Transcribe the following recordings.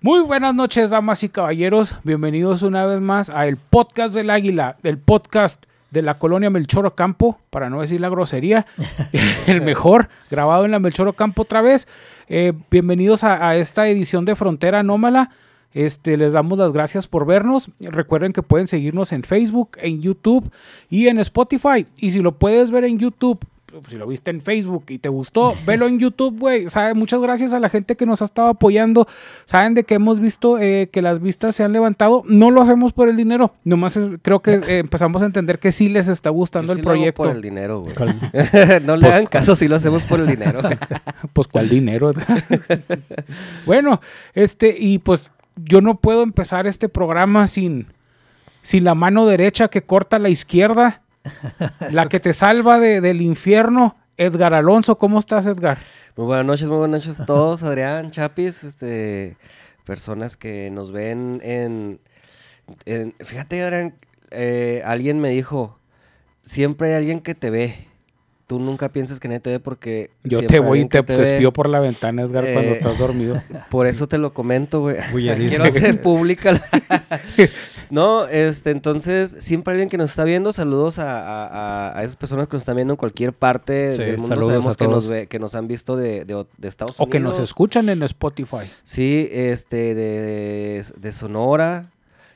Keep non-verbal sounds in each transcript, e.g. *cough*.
Muy buenas noches, damas y caballeros. Bienvenidos una vez más a el podcast del Águila, el podcast de la colonia Melchor Campo, para no decir la grosería, *laughs* el mejor, grabado en la Melchor Campo otra vez. Eh, bienvenidos a, a esta edición de Frontera Anómala. Este, les damos las gracias por vernos. Recuerden que pueden seguirnos en Facebook, en YouTube y en Spotify. Y si lo puedes ver en YouTube, si lo viste en Facebook y te gustó, *laughs* velo en YouTube, güey. ¿Sabe? Muchas gracias a la gente que nos ha estado apoyando. Saben de que hemos visto eh, que las vistas se han levantado. No lo hacemos por el dinero. Nomás es- creo que eh, empezamos a entender que sí les está gustando Yo el sí lo hago proyecto. por el dinero, güey. *laughs* No le Pues- hagan caso si lo hacemos por el dinero. *laughs* Pues cuál dinero. bueno, este, y pues yo no puedo empezar este programa sin, sin la mano derecha que corta la izquierda, *laughs* la que te salva de- del infierno. Edgar Alonso, ¿cómo estás, Edgar? muy buenas noches, muy buenas noches a todos. Adrián, Chapis, este, personas que nos ven en... en- fíjate, Adrián, eh, alguien me dijo, siempre hay alguien que te ve. Tú nunca piensas que nadie te ve porque... Yo te voy y te, te ve. espío por la ventana, Edgar, cuando Eh, estás dormido. *laughs* Por eso te lo comento, güey. *laughs* Quiero hacer pública. la- no, este, entonces, siempre alguien que nos está viendo, saludos a, a- esas personas que nos están viendo en cualquier parte Sí, del mundo. Sabemos a que nos, ve- que nos han visto de, de, de Estados O Unidos. que nos escuchan en Spotify. Sí, este, de, de Sonora,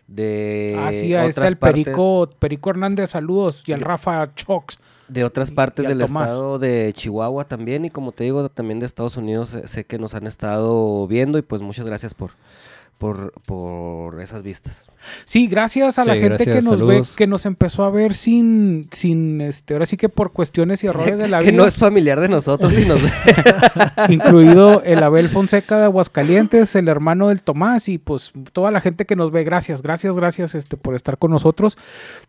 de ah, sí, ahí está el partes, Perico, Perico Hernández, saludos. Y al Rafa Chox. de otras partes del Tomás. estado de Chihuahua también y como te digo, también de Estados Unidos sé, sé que nos han estado viendo y pues muchas gracias por, por, por esas vistas. Sí, gracias a la gente que nos saludos. ve, que nos empezó a ver sin, sin, este, ahora sí que por cuestiones y errores de la *laughs* que vida, no es familiar de nosotros y nos ve. *laughs* incluido el Abel Fonseca de Aguascalientes, el hermano del Tomás y pues toda la gente que nos ve, gracias, gracias, gracias, este, por estar con nosotros.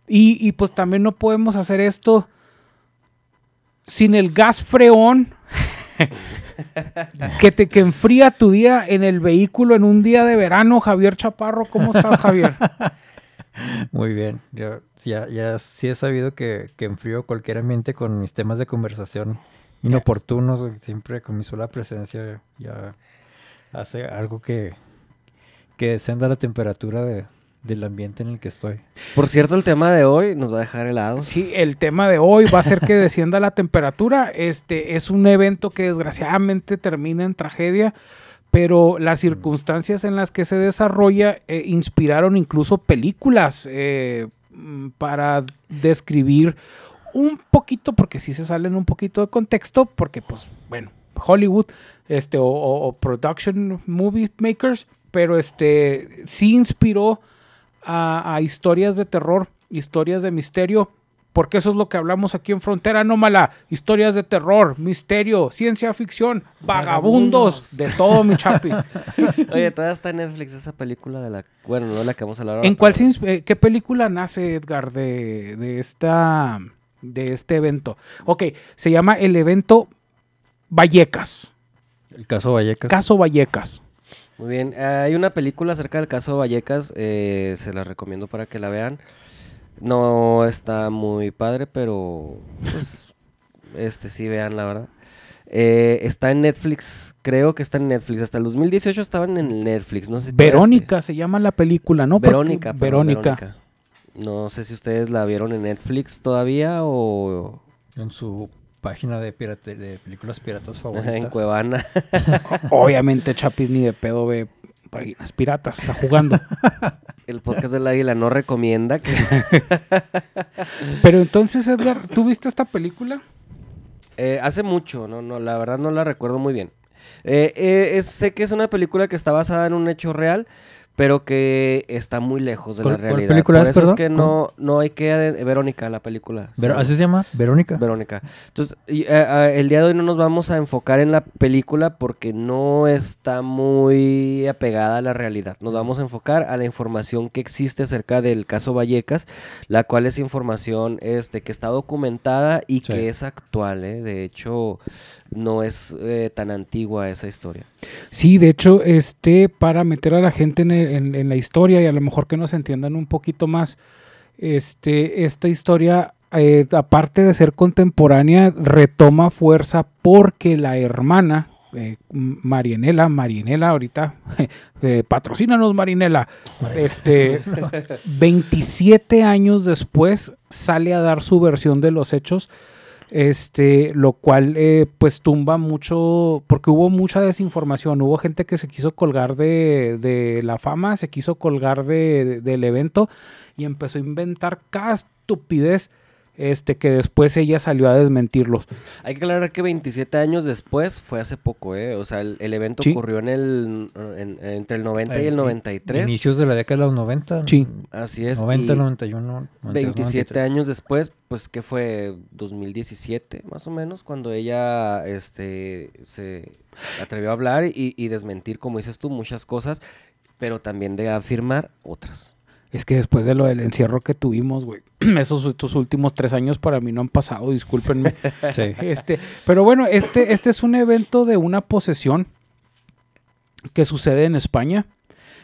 Y, y pues también no podemos hacer esto sin el gas freón *laughs* que te que enfría tu día en el vehículo en un día de verano, Javier Chaparro, ¿cómo estás, Javier? *laughs* Muy bien. Yo ya, ya sí he sabido que, que enfrío cualquier ambiente con mis temas de conversación inoportunos. Siempre con mi sola presencia ya hace algo que, que descenda la temperatura de- del ambiente en el que estoy. Por cierto, el tema de hoy nos va a dejar helados. Sí, el tema de hoy va a ser que *laughs* descienda la temperatura. Este es un evento que desgraciadamente termina en tragedia, pero las circunstancias en las que se desarrolla eh, inspiraron incluso películas eh, mm, para describir un poquito, porque sí se salen un poquito de contexto, porque pues bueno, Hollywood, este, o, o- o production movie makers, pero este sí inspiró a, a historias de terror, historias de misterio, porque eso es lo que hablamos aquí en Frontera Anómala, historias de terror, misterio, ciencia ficción, vagabundos, Vagabundos. de todo, mi chapis. *laughs* Oye, todavía está en Netflix esa película de la... Bueno, no de la que vamos a hablar ahora. ¿En cuál pero- eh, qué película nace Edgar de, de esta de este evento? Ok, se llama el evento Vallecas, El caso Vallecas. caso Vallecas. Muy bien, eh, hay una película acerca del caso Vallecas, eh, se la recomiendo para que la vean. No está muy padre, pero pues *laughs* este sí vean la verdad. Eh, está en Netflix, creo que está en Netflix. Hasta el 2018 estaban en Netflix, no sé. si Verónica se llama la película, ¿no? Verónica, perdón, Verónica. Verónica. No sé si ustedes la vieron en Netflix todavía o En su página de, pirate- de películas piratas *laughs* en favorita. Cuevana. *laughs* Obviamente Chapis ni de pedo ve páginas piratas, está jugando. *laughs* El podcast del águila no recomienda que... Pero entonces, Edgar, ¿tú viste esta película? Eh, hace mucho, no, no, la verdad no la recuerdo muy bien. Eh, eh, es- sé que es una película que está basada en un hecho real, pero que está muy lejos de la ¿Cuál- cuál realidad. película Por es, eso es que no, no hay que... Verónica, la película. Ver-. ¿Así se llama? ¿Verónica? Verónica. Entonces, y, eh, eh, el día de hoy no nos vamos a enfocar en la película porque no está muy apegada a la realidad. Nos vamos a enfocar a la información que existe acerca del caso Vallecas, la cual es información este, que está documentada y Sí. que es actual. ¿eh? De hecho, no es eh, tan antigua esa historia. Sí, de hecho, este, para meter a la gente en, el- en- en la historia y a lo mejor que nos entiendan un poquito más, este, esta historia, eh, aparte de ser contemporánea, retoma fuerza porque la hermana eh, Marianela, Marinela, ahorita, *laughs* eh, patrocínanos Marinela. Este, *laughs* 27 años después sale a dar su versión de los hechos, este, lo cual eh, pues tumba mucho, porque hubo mucha desinformación, hubo gente que se quiso colgar de, de la fama, se quiso colgar de- de- del evento y empezó a inventar cada estupidez este, que después ella salió a desmentirlos. Hay que aclarar que 27 años después fue hace poco, ¿eh? O sea, el, el evento Sí. ocurrió en el, en- entre el 90 y el 93. Inicios de la década de los 90. Sí. Así es. 90, y 91. 92, 27 93. años después, pues que fue 2017 más o menos, cuando ella este, se atrevió a hablar y, y desmentir, como dices tú, muchas cosas, pero también de afirmar otras. Es que después de lo del encierro que tuvimos, güey, *clears throat* esos estos últimos tres años para mí no han pasado, discúlpenme. *laughs* Sí. Este, pero bueno, este, este es un evento de una posesión que sucede en España.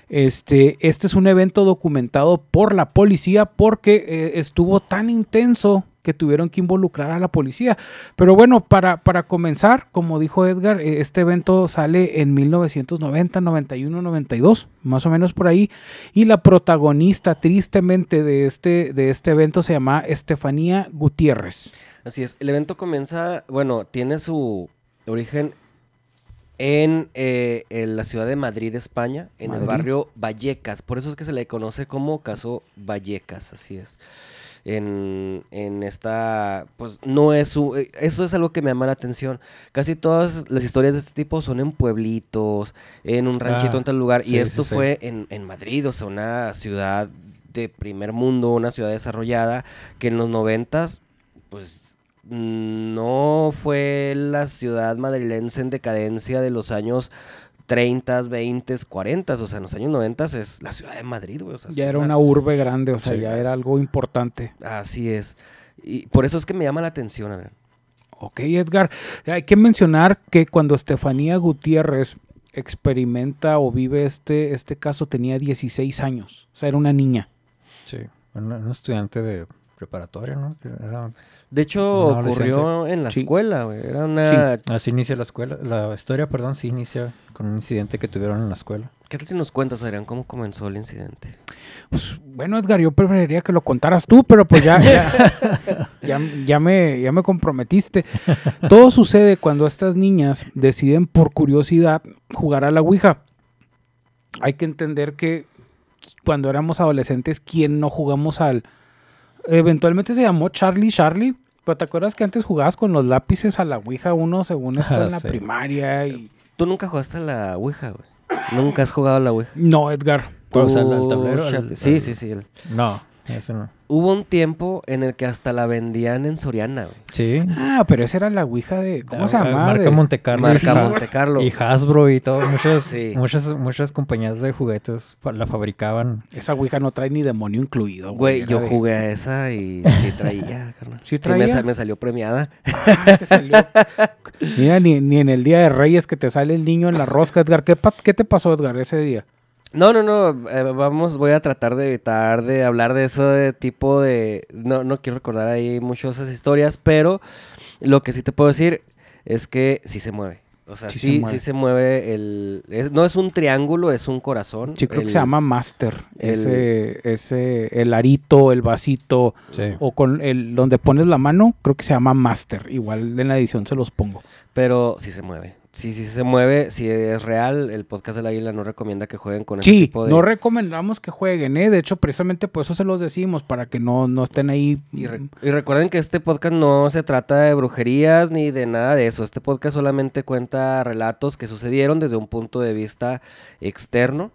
Este, este es un evento documentado por la policía porque eh, estuvo tan intenso que tuvieron que involucrar a la policía. Pero bueno, para, para comenzar, como dijo Edgar, eh, este evento sale en 1990, 91, 92, más o menos por ahí. Y la protagonista, tristemente, de este, de este evento se llama Estefanía Gutiérrez. Así es, el evento comienza, bueno, tiene su origen en, eh, en la ciudad de Madrid, España, en el barrio Vallecas. Por eso es que se le conoce como caso Vallecas, así es. En, en esta, pues no es un, eh, eso es algo que me llama la atención. Casi todas las historias de este tipo son en pueblitos, en un ranchito Ah, en tal lugar, y esto sí, sí. fue en, en Madrid, o sea, una ciudad de primer mundo, una ciudad desarrollada, que en los noventas, pues no fue la ciudad madrilense en decadencia de los años 30, 20, 40, o sea, en los años 90 es la ciudad de Madrid, güey. o sea, es Ya era una urbe grande, o sea, ya era algo importante. Así es. Y por eso es que me llama la atención, Adrián. Ok, Edgar. Hay que mencionar que cuando Estefanía Gutiérrez experimenta o vive este, este caso tenía 16 años. O sea, era una niña. Sí. Un, un estudiante de preparatoria, ¿no? Era- De hecho, ocurrió en la Sí. escuela, güey. Era una... así inicia la escuela. La historia, perdón, sí inicia con un incidente que tuvieron en la escuela. ¿Qué tal si nos cuentas, Adrián, cómo comenzó el incidente? Pues, bueno, Edgar, yo preferiría que lo contaras tú, pero pues ya, ya, *laughs* ya, ya me, ya me comprometiste. Todo sucede cuando estas niñas deciden por curiosidad jugar a la Ouija. Hay que entender que cuando éramos adolescentes, ¿quién no jugamos al... Eventualmente se llamó Charlie Charlie. Pero te acuerdas que antes jugabas con los lápices a la Ouija uno según esto Ah, en la sí. primaria y... Tú nunca jugaste a la Ouija, güey. Nunca has jugado a la Ouija. No, Edgar. O sea, el- Tú, tablero, el- sí, sí, sí. el- No, eso no. Hubo un tiempo en el que hasta la vendían en Soriana, güey. Sí. Ah, pero esa era la Ouija de... ¿Cómo se Ah, llama? Marca De- Monte Carlo. Marca Monte Carlo. Y Hasbro y todo. Muchas, Sí. muchas, muchas compañías de juguetes fa- la fabricaban. Esa Ouija no trae ni demonio incluido. Güey, era yo de- jugué a esa y sí traía, *laughs* carnal. ¿Sí me, traía? sa- me salió premiada. Te salió- Mira, ni, ni en el día de Reyes que te sale el niño en la rosca, Edgar. ¿Qué, pa- qué te pasó, Edgar, ese día? No, no, no. eh, vamos, voy a tratar de evitar de hablar de ese tipo de. No, no quiero recordar ahí mucho esas historias, pero lo que sí te puedo decir es que sí se mueve. O sea, Sí sí, se sí, mueve. se mueve el. es- no es un triángulo, es un corazón. Sí, creo que se llama Master. el- Ese, ese, el arito, el vasito, Sí. o con el donde pones la mano, creo que se llama Master. Igual en la edición se los pongo. Pero sí se mueve. Sí, sí se mueve. Si es real, el podcast del águila no recomienda que jueguen con ese Sí, tipo de. no recomendamos que jueguen, ¿eh? De hecho, precisamente por eso se los decimos, para que no, no estén ahí. Y, re- y recuerden que este podcast no se trata de brujerías ni de nada de eso. Este podcast solamente cuenta relatos que sucedieron desde un punto de vista externo.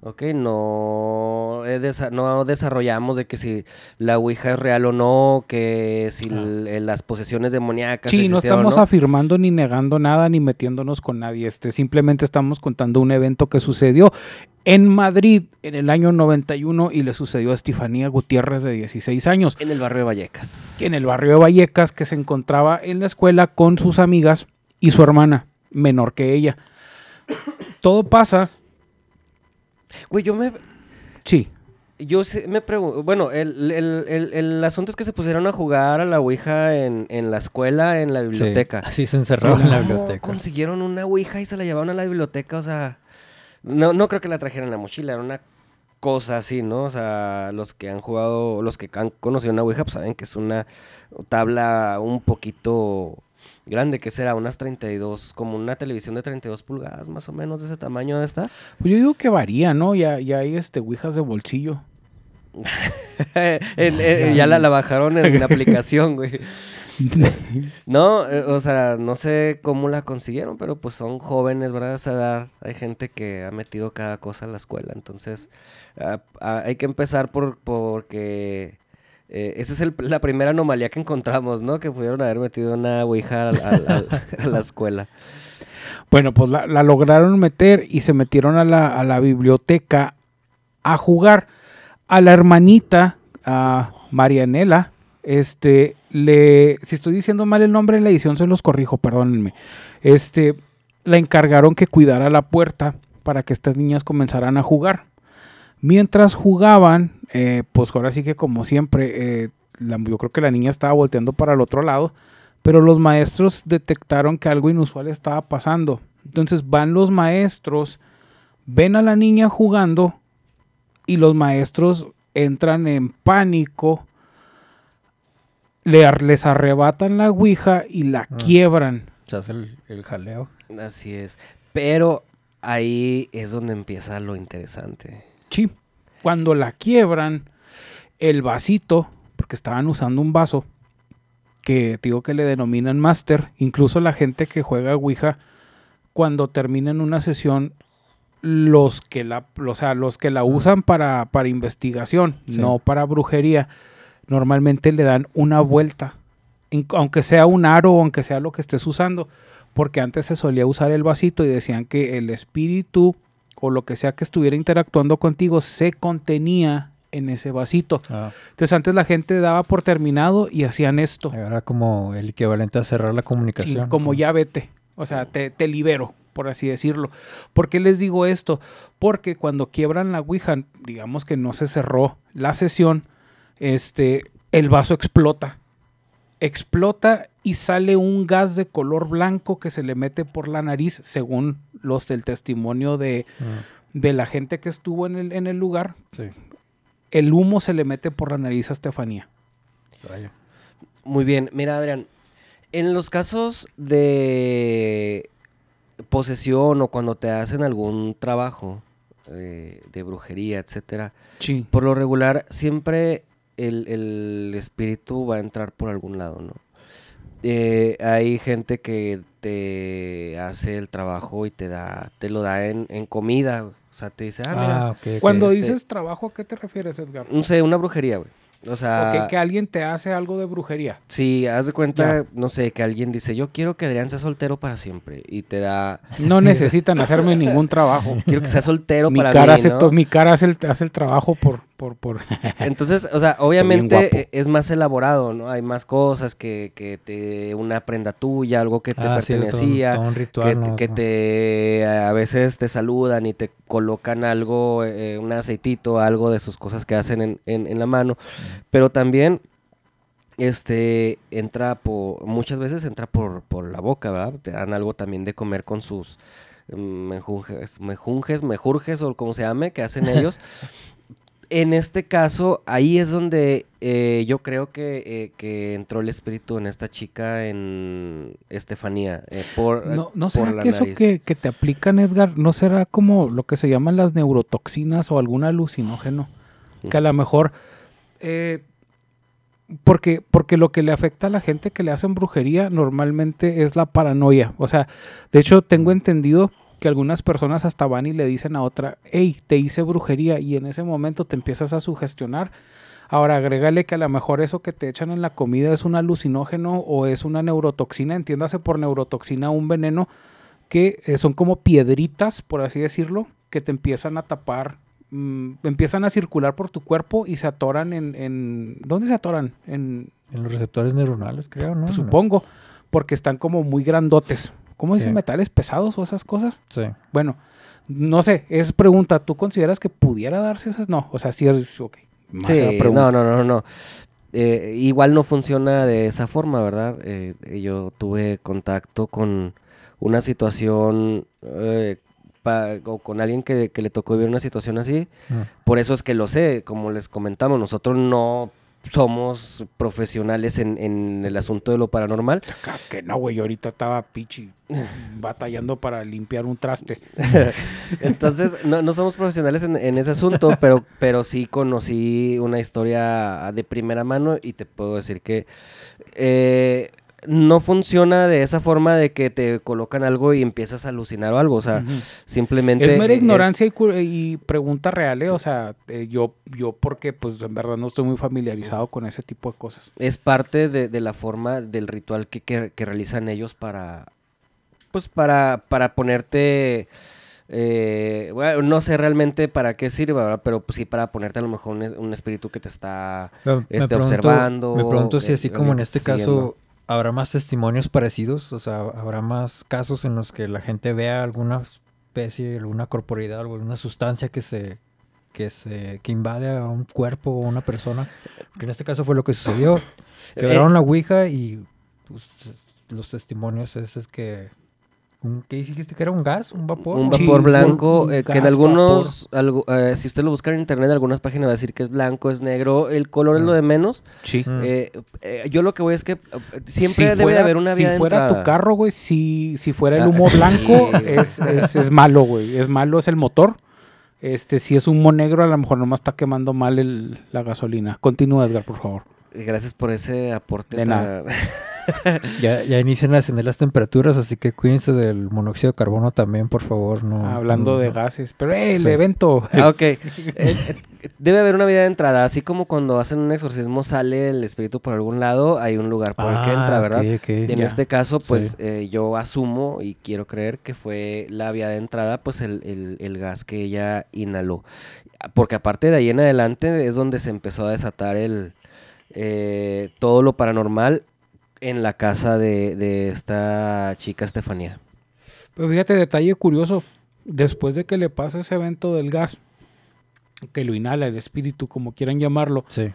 ¿Ok? No, desa- no desarrollamos de que si la Ouija es real o no, que si l- las posesiones demoníacas. Sí, no o estamos no. afirmando ni negando nada ni metiéndonos con nadie. Este, simplemente estamos contando un evento que sucedió en Madrid en el año 91 y le sucedió a Estefanía Gutiérrez de 16 años En el barrio de Vallecas. en el barrio de Vallecas que se encontraba en la escuela con sus amigas y su hermana, menor que ella. Todo pasa, Güey, yo me. sí, Yo me pregunto, bueno, el, el- el- el asunto es que se pusieron a jugar a la Ouija en, en la escuela, en la biblioteca. Sí, así se encerraron en la ¿Cómo biblioteca. consiguieron una Ouija y se la llevaron a la biblioteca? O sea, no, no creo que la trajeran en la mochila, era una cosa así, ¿no? O sea, los que han jugado, los que han conocido una Ouija, pues saben que es una tabla un poquito grande, que será unas 32, como una televisión de 32 pulgadas, más o menos, de ese tamaño de esta. Pues yo digo que varía, ¿no? Ya, ya hay este ouijas de bolsillo. *laughs* El- el- ya la, la bajaron en la *laughs* aplicación, güey. *laughs* No, eh, o sea, no sé cómo la consiguieron, pero pues son jóvenes, ¿verdad? A esa edad hay gente que ha metido cada cosa a la escuela, entonces ah, ah, hay que empezar por porque eh, esa es el- la primera anomalía que encontramos, ¿no? Que pudieron haber metido una ouija *laughs* a la escuela. Bueno, pues la, la lograron meter y se metieron a la, a la biblioteca a jugar. A la hermanita, a Marianela, este, le, si estoy diciendo mal el nombre en la edición, se los corrijo, perdónenme. Este, la encargaron que cuidara la puerta para que estas niñas comenzaran a jugar. Mientras jugaban, eh, pues ahora sí que como siempre, eh, la- yo creo que la niña estaba volteando para el otro lado, pero los maestros detectaron que algo inusual estaba pasando. Entonces van los maestros, ven a la niña jugando y los maestros entran en pánico, le les arrebatan la ouija y la Ah. quiebran. Se hace el, el jaleo. Así es. Pero ahí es donde empieza lo interesante. Sí. Cuando la quiebran, el vasito, porque estaban usando un vaso, que digo que le denominan Master, incluso la gente que juega Ouija, cuando terminan una sesión, los que la, o sea, los que la usan para, para investigación, Sí. no para brujería, normalmente le dan una vuelta, aunque sea un aro o aunque sea lo que estés usando, porque antes se solía usar el vasito y decían que el espíritu o lo que sea que estuviera interactuando contigo se contenía en ese vasito. Ah, Entonces antes la gente daba por terminado y hacían esto. era como el equivalente a cerrar la Sí, comunicación. como ¿no? ya vete. O sea, te, te libero, por así decirlo. ¿Por qué les digo esto? Porque cuando quiebran la Ouija, digamos que no se cerró la sesión, este, el vaso explota. Explota y sale un gas de color blanco que se le mete por la nariz, según los del testimonio de, Mm, de la gente que estuvo en el, en el lugar. sí, El humo se le mete por la nariz a Estefanía. vaya. Muy bien, mira Adrián, en los casos de posesión o cuando te hacen algún trabajo eh, de brujería, etcétera, Sí. por lo regular siempre el, el espíritu va a entrar por algún lado, ¿no? Eh, hay gente que te hace el trabajo y te da, te lo da en, en comida, o sea, te dice, ah, mira, Ah. Cuando este- dices trabajo, ¿a qué te refieres, Edgar? no sé, una brujería, güey. O sea, O que, que alguien te hace algo de brujería. Sí, haz de cuenta, Ya. no sé, que alguien dice, yo quiero que Adrián sea soltero para siempre. Y te da, No *laughs* necesitan hacerme ningún trabajo. quiero que sea soltero mi para cara, mí, hace ¿no? to- mi cara hace el, hace el trabajo por... por, por... *laughs* Entonces, o sea, *laughs* obviamente eh, es más elaborado, ¿no? Hay más cosas que, que te, una prenda tuya, algo que te Ah, sí, un- pertenecía, todo un ritual, que te, a veces te saludan y te colocan algo, eh, un aceitito, algo de sus cosas que hacen en, en- en la mano. Pero también, este, entra por, muchas veces entra por, por la boca, ¿verdad? Te dan algo también de comer con sus mm, mejunjes, mejunjes, mejurjes o como se llame, que hacen ellos. *laughs* En este caso, ahí es donde eh, yo creo que, eh, que entró el espíritu en esta chica, en Estefanía, eh, por, No, ¿no por será la que eso que, que te aplican, Edgar, no será como lo que se llaman las neurotoxinas o algún alucinógeno? Que a lo mejor... porque, porque lo que le afecta a la gente que le hacen brujería normalmente es la paranoia. O sea, de hecho tengo entendido que algunas personas hasta van y le dicen a otra, hey, te hice brujería y en ese momento te empiezas a sugestionar. Ahora agrégale que a lo mejor eso que te echan en la comida es un alucinógeno o es una neurotoxina, entiéndase por neurotoxina un veneno que eh, son como piedritas, por así decirlo, que te empiezan a tapar, mm, empiezan a circular por tu cuerpo y se atoran en, en ¿dónde se atoran? En, En los receptores neuronales, creo, ¿no? pues, supongo, porque están como muy grandotes, ¿cómo dicen? Metales pesados o esas cosas. Sí. Bueno, no sé, es pregunta. ¿Tú consideras que pudiera darse esas? No, o sea, sí es, ok. Más Sí, no, no, no, no. Eh, igual no funciona de esa forma, ¿verdad? Eh, yo tuve contacto con una situación eh, pa- o con alguien que, que le tocó vivir una situación así. Mm. Por eso es que lo sé, como les comentamos, nosotros no somos profesionales en, en el asunto de lo paranormal. Que no, güey, ahorita estaba pichi batallando para limpiar un traste. *laughs* Entonces, no, no somos profesionales en, en ese asunto, *laughs* pero, pero sí conocí una historia de primera mano y te puedo decir que eh, no funciona de esa forma de que te colocan algo y empiezas a alucinar o algo. O sea, simplemente. Es mera es- ignorancia y, y pregunta real, ¿eh? O sea, eh, yo, yo porque pues en verdad no estoy muy familiarizado con ese tipo de cosas. es parte de, de la forma del ritual que, que- que realizan ellos para pues para, para ponerte eh, bueno, no sé realmente para qué sirva, ¿verdad? pero pues sí para ponerte a lo mejor un, es- un espíritu que te está Pero Este, observando, Me pregunto si eh, así como en este siguiendo. caso habrá más testimonios parecidos, o sea, habrá más casos en los que la gente vea alguna especie, alguna corporidad, alguna sustancia que se que se que invade a un cuerpo o a una persona. Que en este caso fue lo que sucedió. Quebraron la ouija y pues, los testimonios es, es que ¿qué dijiste que era un gas, un vapor? un vapor blanco un eh, que en algunos algo- eh, si usted lo busca en internet algunas páginas va a decir que es blanco es negro el color es lo de menos Sí. Mm. Eh, eh, yo lo que voy es que eh, siempre Si debe fuera- haber una vía Si de fuera entrada. tu carro, güey, si, si fuera el Ah, humo sí. blanco, es, es, es malo, güey. Es malo, es el motor. Este, si es humo negro, a lo mejor nomás está quemando mal el, la gasolina. Continúa, Edgar, por favor. Gracias por ese aporte. De tan- nada. *laughs* *laughs* Ya, ya inician a ascender las temperaturas, así que cuídense del monóxido de carbono también, por favor. No, Hablando no- de no. gases. Pero, ¡eh, el Sí. evento! Ah, ok. Eh, debe haber una vía de entrada. Así como cuando hacen un exorcismo sale el espíritu por algún lado, hay un lugar por el que Ah, entra, ¿verdad? ok, ok. En Ya. este caso, pues Sí. eh, yo asumo y quiero creer que fue la vía de entrada, pues el, el- el gas que ella inhaló. Porque aparte de ahí en adelante es donde se empezó a desatar el eh, todo lo paranormal en la casa de, de esta chica Estefanía. Pero fíjate, detalle curioso. Después de que le pasa ese evento del gas, que lo inhala el espíritu, como quieran llamarlo, Sí.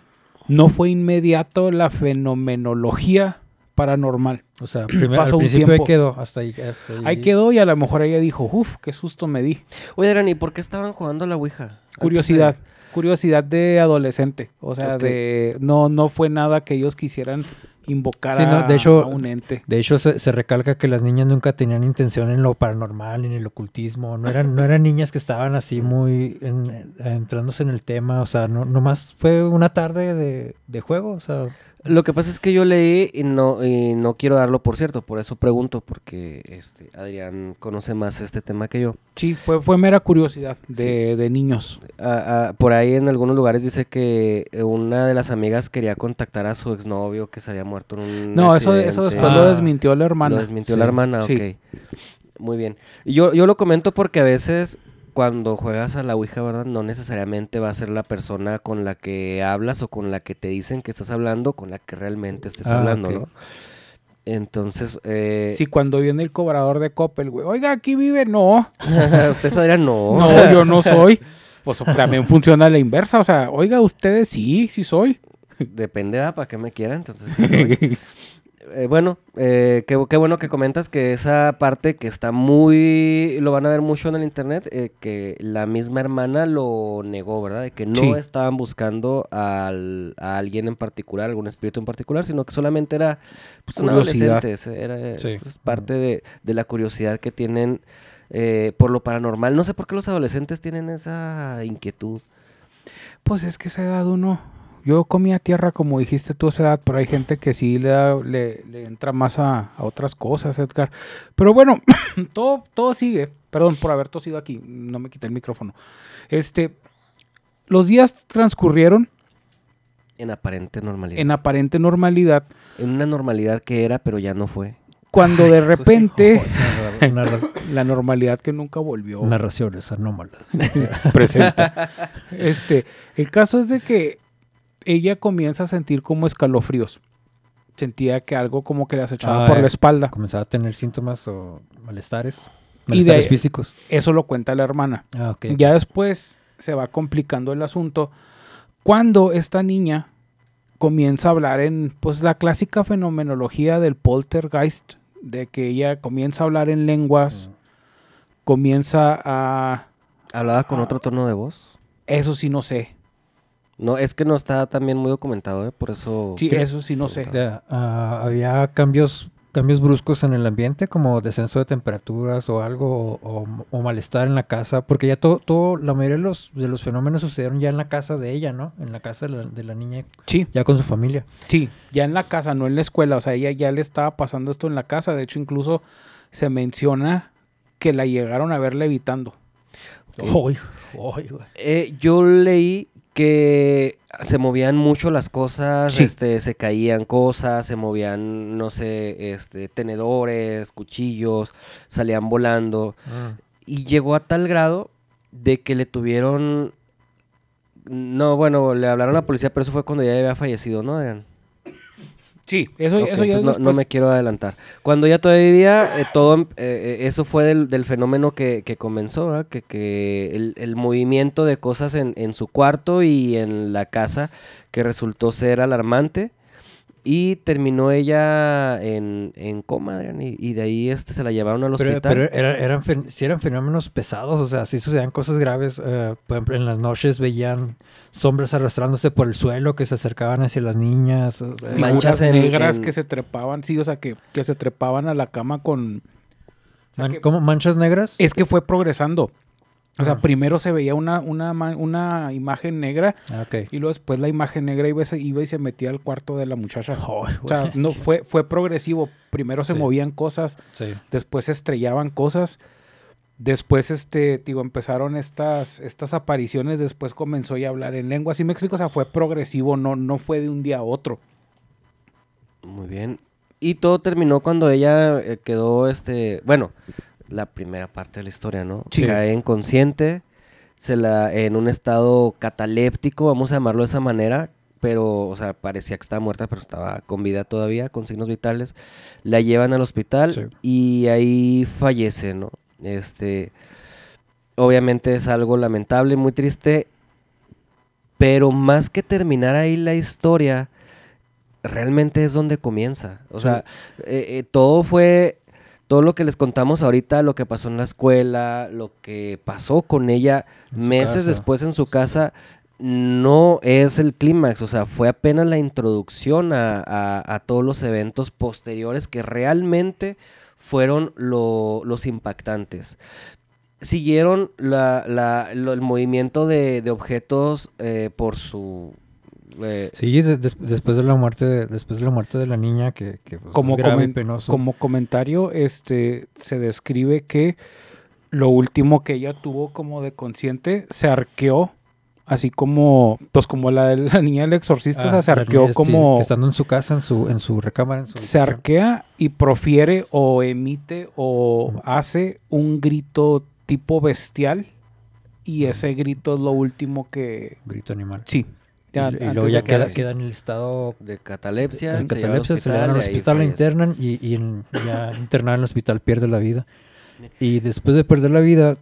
no fue inmediato la fenomenología paranormal. O sea, primero, Pasó al un principio tiempo. ahí quedó, hasta ahí. hasta Ahí quedó y a lo mejor ella dijo, uff, qué susto me di. Oye, Adrián, ¿y por qué estaban jugando a la Ouija? De- Curiosidad, curiosidad de adolescente. O sea, de no, no fue nada que ellos quisieran invocar Sí, no, a, de hecho- a un ente. De hecho, se, se recalca que las niñas nunca tenían intención en lo paranormal, en el ocultismo. No eran, no eran niñas que estaban así muy en- entrándose en el tema. O sea, no, nomás fue una tarde de, de juego. O sea, Lo que pasa es que yo leí y no, y no quiero darlo por cierto, por eso pregunto, porque este Adrián conoce más este tema que yo. Sí, fue, fue mera curiosidad de, de niños. Ah, ah, por ahí en algunos lugares dice que una de las amigas quería contactar a su exnovio que se había muerto en un No, eso, eso después lo Ah. desmintió la hermana. Lo desmintió Sí, la hermana, sí. ok. Muy bien. Y Yo, yo lo comento porque a veces cuando juegas a la Ouija, ¿verdad? No necesariamente va a ser la persona con la que hablas o con la que te dicen que estás hablando, con la que realmente estés Ah, hablando. ¿no? Entonces, eh, Sí, cuando viene el cobrador de Coppel, güey, oiga, aquí vive, no, *laughs* usted Adrián, no. *laughs* no, yo no *laughs* soy. Pues también funciona la inversa, o sea, oiga, ustedes sí, sí soy. Depende, ¿ah? ¿Para qué me quieran? Entonces. *laughs* Eh, bueno, eh, qué, qué bueno que comentas que esa parte que está muy, lo van a ver mucho en el internet, eh, que la misma hermana lo negó, ¿verdad? De que no Sí. estaban buscando al- a alguien en particular, algún espíritu en particular, sino que solamente era pues, un adolescente, era Sí. pues, parte de, de la curiosidad que tienen por lo paranormal. No sé por qué los adolescentes tienen esa inquietud. Pues es que esa edad uno. Yo comía tierra, como dijiste tú, a esa edad, pero hay gente que sí le, da- le, le entra más a, a otras cosas, Edgar. Pero bueno, *coughs* todo, todo sigue. Perdón por haber tosido aquí, no me quité el micrófono. Este, los días transcurrieron En aparente normalidad. en aparente normalidad, en una normalidad que era, pero ya no fue. cuando de *laughs* repente *laughs* la normalidad que nunca volvió narraciones anómalas. *laughs* presenta. Este, el caso es de que ella comienza a sentir como escalofríos. sentía que algo como que le acechaba Ah, por eh. la espalda. Comenzaba a tener síntomas o malestares. Y de Malestares físicos. Eso lo cuenta la hermana. Ah. Ya después se va complicando el asunto cuando esta niña comienza a hablar en pues la clásica fenomenología del poltergeist de que ella comienza a hablar en lenguas, Mm. comienza a ¿Hablaba con Ah. otro tono de voz? eso sí no sé. No, es que no está también muy documentado, ¿eh? Por eso... Sí, eso sí no sé. Ah, había cambios cambios bruscos en el ambiente, como descenso de temperaturas o algo, o, o- o malestar en la casa, porque ya todo, todo, la mayoría de los, de los fenómenos sucedieron ya en la casa de ella, ¿no? En la casa de la, de la niña, Sí, ya con su familia. sí, ya en la casa, no en la escuela, o sea, ella ya le estaba pasando esto en la casa, de hecho incluso se menciona que la llegaron a ver levitando. Uy, uy, güey. Eh, yo leí que se movían mucho las cosas, Sí. este, se caían cosas, se movían, no sé, este, tenedores, cuchillos, salían volando. Y llegó a tal grado de que le tuvieron... No, bueno, le hablaron a la policía, pero eso fue cuando ya había fallecido, ¿no? Adrián? Sí, eso, eso ya es no, no me quiero adelantar. Cuando ya todavía vivía, eh, todo, em- eh, eh, eso fue del, del fenómeno que, que comenzó, ¿verdad? Que, que el, el movimiento de cosas en, en su cuarto y en la casa que resultó ser alarmante. Y terminó ella en, en coma, Adrián, y, y de ahí este, se la llevaron al Pero, hospital. pero era- eran, sí eran fenómenos pesados, o sea, sí sucedían cosas graves. eh, por ejemplo, en las noches veían sombras arrastrándose por el suelo que se acercaban hacia las niñas. o sea, Figuras Manchas en- negras en- que se trepaban, sí, o sea, que, que se trepaban a la cama con... o sea, man- que- ¿Cómo? ¿Manchas negras? Es que fue progresando. O sea, primero se veía una, una, una imagen negra Ah, y luego después la imagen negra iba, y se- iba y se metía al cuarto de la muchacha. *laughs* O sea, no, fue, fue progresivo. Primero se Sí. movían cosas, Sí. después se estrellaban cosas. Después, este, digo, empezaron estas, estas apariciones, después comenzó ya a hablar en lengua. Así me explico, o sea, fue progresivo, no, no fue de un día a otro. Muy bien. Y todo terminó cuando ella eh, quedó, este, bueno, la primera parte de la historia, ¿no? Sí. Cae inconsciente, se la, en un estado cataléptico, vamos a llamarlo de esa manera, pero, o sea, parecía que estaba muerta, pero estaba con vida todavía, con signos vitales. La llevan al hospital Sí. y ahí fallece, ¿no? Este, obviamente es algo lamentable, muy triste, pero más que terminar ahí la historia, realmente es donde comienza. O sea, eh, eh, todo fue, todo lo que les contamos ahorita, lo que pasó en la escuela, lo que pasó con ella meses casa. después en su casa, no es el clímax, o sea, fue apenas la introducción a, a- a todos los eventos posteriores que realmente fueron lo- los impactantes. Siguieron la- la- lo- el movimiento de, de objetos eh, por su... eh, Sí, de- des- después de la muerte, después de la muerte de la niña, que, que, pues, como, es grave y penoso. como comentario, este, se describe que lo último que ella tuvo como de consciente se arqueó, así como, pues como la de la niña del exorcista, o sea, Ah, se arqueó niña, sí, como, que estando en su casa, en su, en su recámara, en su se habitación. arquea y profiere o emite o hace un grito tipo bestial y ese grito es lo último que, Grito animal. sí. Y, ya y luego ya que- queda, queda en el estado de catalepsia, en catalepsia, se le dan al y hospital, la internan y, y en- ya internada en el hospital pierde la vida. Y después de perder la vida,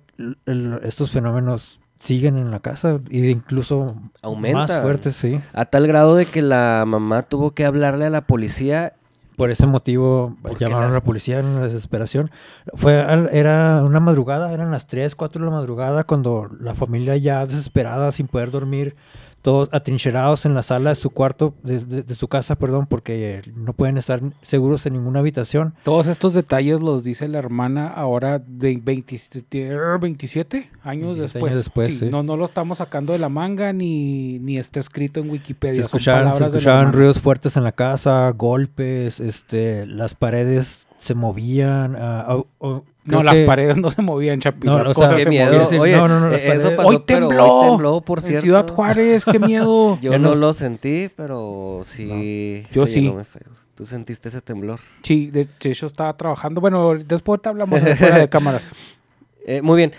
el- estos fenómenos siguen en la casa e incluso Aumentan. más fuertes, sí. A tal grado de que la mamá tuvo que hablarle a la policía. Por ese motivo llamaron las- a la policía en la desesperación. Fue al- era una madrugada, eran las 3, 4 de la madrugada cuando la familia ya desesperada, sin poder dormir, todos atrincherados en la sala de su cuarto, de, de- de su casa, perdón, porque no pueden estar seguros en ninguna habitación. Todos estos detalles los dice la hermana ahora de 27, 27 años 27 después. años después, Sí, sí. No, no lo estamos sacando de la manga ni, ni está escrito en Wikipedia. Se escuchaban, se palabras de la escuchaban ruidos fuertes en la casa, golpes, este, las paredes se movían. ah, ah, No, las que- paredes no se movían, Chapi. No, las o sea, cosas Qué se miedo. movían. sí, Oye, no, no, no, las eh, eso paredes- pasó, Hoy pero tembló. hoy tembló, por en cierto. Ciudad Juárez, qué miedo. *laughs* Yo no lo sentí, pero sí. Yo sí. Tú sentiste ese temblor. Sí, de hecho estaba trabajando. Bueno, después te hablamos fuera de cámaras. *laughs* Eh, muy bien.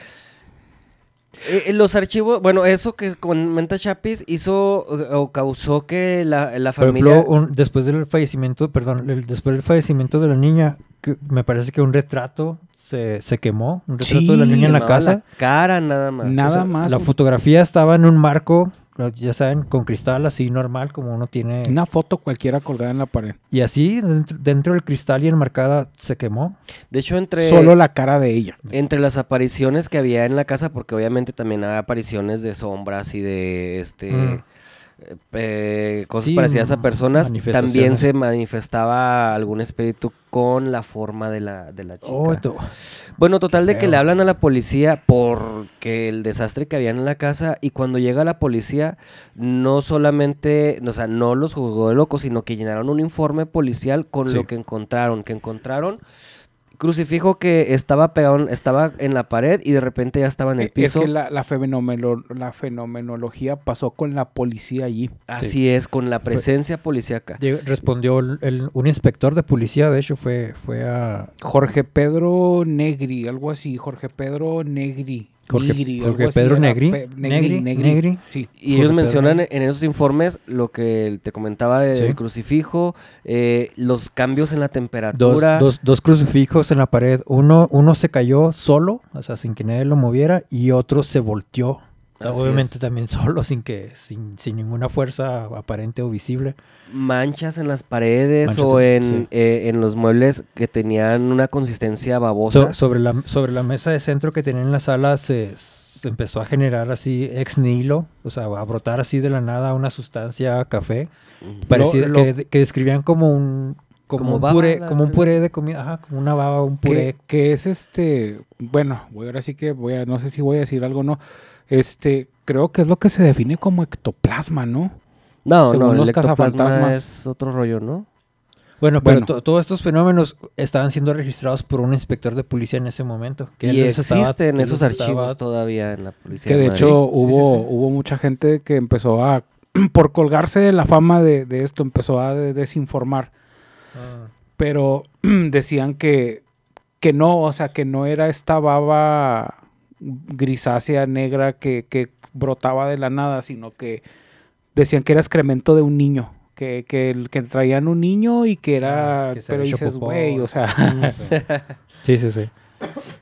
Eh, eh, los archivos, bueno, eso que comenta Chapis hizo eh, o causó que la, la Por familia... ejemplo, un- después del fallecimiento, perdón, el- después del fallecimiento de la niña, que me parece que un retrato se, se quemó, un retrato Sí, de la niña en la casa. cara nada más. Nada O sea, más. La fotografía estaba en un marco, ya saben, con cristal así normal, como uno tiene. Una foto cualquiera colgada en la pared. Y así, dentro, dentro del cristal y enmarcada, se quemó. De hecho, entre... Solo la cara de ella. Entre las apariciones que había en la casa, porque obviamente también hay apariciones de sombras y de este Mm. Eh, cosas Sí, parecidas a personas, también se manifestaba algún espíritu con la forma de la, de la chica. Oh, to- bueno, total de que le hablan a la policía porque el desastre que había en la casa y cuando llega la policía no solamente, o sea, no los juzgó de locos, sino que llenaron un informe policial con Sí. lo que encontraron, que encontraron crucifijo que estaba pegado, estaba en la pared y de repente ya estaba en el Es piso. que la, la, fenomeno- la fenomenología pasó con la policía allí. Así es, con la presencia policíaca. llegó- respondió el- el- un inspector de policía, de hecho, fue, fue a. Jorge Pedro Negri, algo así. Jorge Pedro Negri. Jorge- Nigri, Jorge así Pedro. Negri, Pe- Negri, Negri. Sí. Y ellos Jorge mencionan Pedro. en esos informes lo que te comentaba del Sí. crucifijo, eh, los cambios en la Dos, temperatura. dos, dos crucifijos en la pared. Uno, uno se cayó solo, o sea, sin que nadie lo moviera, y otro se volteó. Así Obviamente es. también *laughs* solo, sin que, sin, sin ninguna fuerza aparente o visible. manchas en las paredes Manchas o en- en, sí. eh, en los muebles que tenían una consistencia babosa. So- sobre, la, sobre la mesa de centro que tenía en la sala se, se empezó a generar así ex nihilo, o sea, a brotar así de la nada una sustancia café, Ujú. parecida, lo- que, que describían como un como, Como un baba, puré, como un puré de comida, ajá, como una baba, un puré. Que, que es este, bueno, voy ahora sí que voy a, no sé si voy a decir algo o no. Este, creo que es lo que se define como ectoplasma, ¿no? no, según no, el los ectoplasma cazafantasmas. es otro rollo, ¿no? Bueno, pero Bueno. to- todos estos fenómenos estaban siendo registrados por un inspector de policía en ese momento. que y los estaba- existen que esos estaba- archivos todavía en la policía. Que de Madrid. hecho sí, hubo, sí. hubo mucha gente que empezó a, *clears throat* por colgarse de la fama de, de esto, empezó a de- desinformar. Ah. Pero *clears throat* decían que, que no, o sea, que no era esta baba grisácea, negra, que, que brotaba de la nada, sino que decían que era excremento de un niño. Que, que, que traían un niño y que era... Ah, que pero dices, güey, o sea... *laughs* Sí, sí, sí.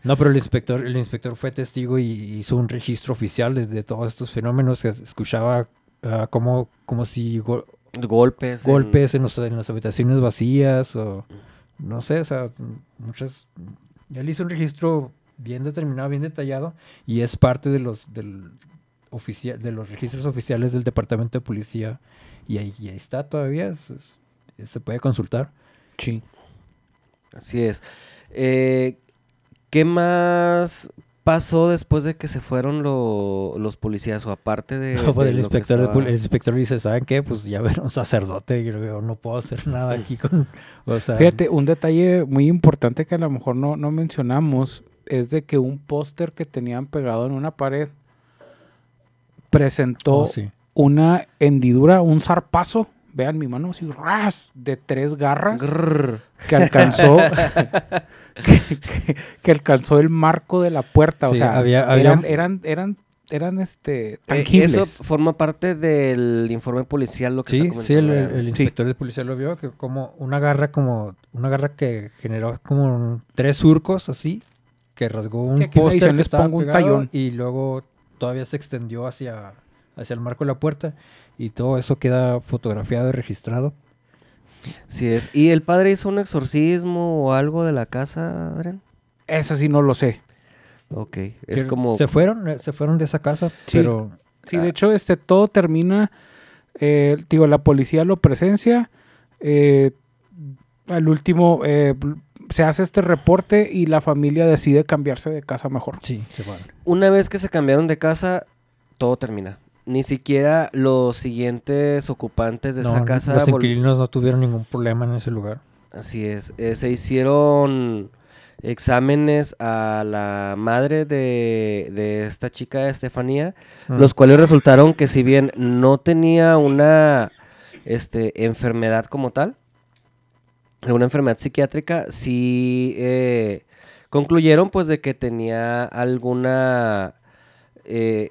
No, pero el inspector, el inspector fue testigo y hizo un registro oficial de, de todos estos fenómenos que escuchaba ah, como, como si go- golpes. en- golpes en, los- en las habitaciones vacías o no sé, o sea, muchas... Él hizo un registro bien determinado, bien detallado y es parte de los, del oficia- de los registros oficiales del Departamento de Policía y ahí, y ahí está todavía, es- es- se puede consultar. sí. Así es. Eh, ¿Qué más pasó después de que se fueron lo- los policías o aparte de, *laughs* No, pues de el inspector, de estaba- pol- el inspector dice, ¿saben qué? Pues ya ver un sacerdote, yo, yo no puedo hacer nada aquí con... O sea, Fíjate, un detalle muy importante que a lo mejor no, no mencionamos es de que un póster que tenían pegado en una pared presentó oh, sí. una hendidura, un zarpazo, vean mi mano así, ras, de tres garras Grrr. que alcanzó *laughs* que, que- que alcanzó el marco de la puerta. o sea, había- había- eran, eran, eran, eran este, Eh, tangibles. Eso forma parte del informe policial, lo que Sí, está sí, el, el Sí. inspector de policía lo vio, que como una garra como una garra que generó como tres surcos así, que rasgó un Sí, póster que les estaba pongo un tallón. y luego todavía se extendió hacia, hacia el marco de la puerta y todo eso queda fotografiado y registrado. Sí es. ¿Y el padre hizo un exorcismo o algo de la casa, Adrián? Esa sí no lo sé. Ok. Es Que como... Se fueron, eh, se fueron de esa casa, Sí. pero... Sí, de hecho, este todo termina, eh, digo, la policía lo presencia, eh, al último eh, se hace este reporte y la familia decide cambiarse de casa mejor. Sí, se fueron. Una vez que se cambiaron de casa, todo termina. Ni siquiera los siguientes ocupantes de No, esa casa... los inquilinos no tuvieron ningún problema en ese lugar. Así es. eh, se hicieron exámenes a la madre de, de esta chica, Estefanía, Mm. los cuales resultaron que si bien no tenía una este, enfermedad como tal, una enfermedad psiquiátrica, sí eh, concluyeron pues de que tenía alguna eh,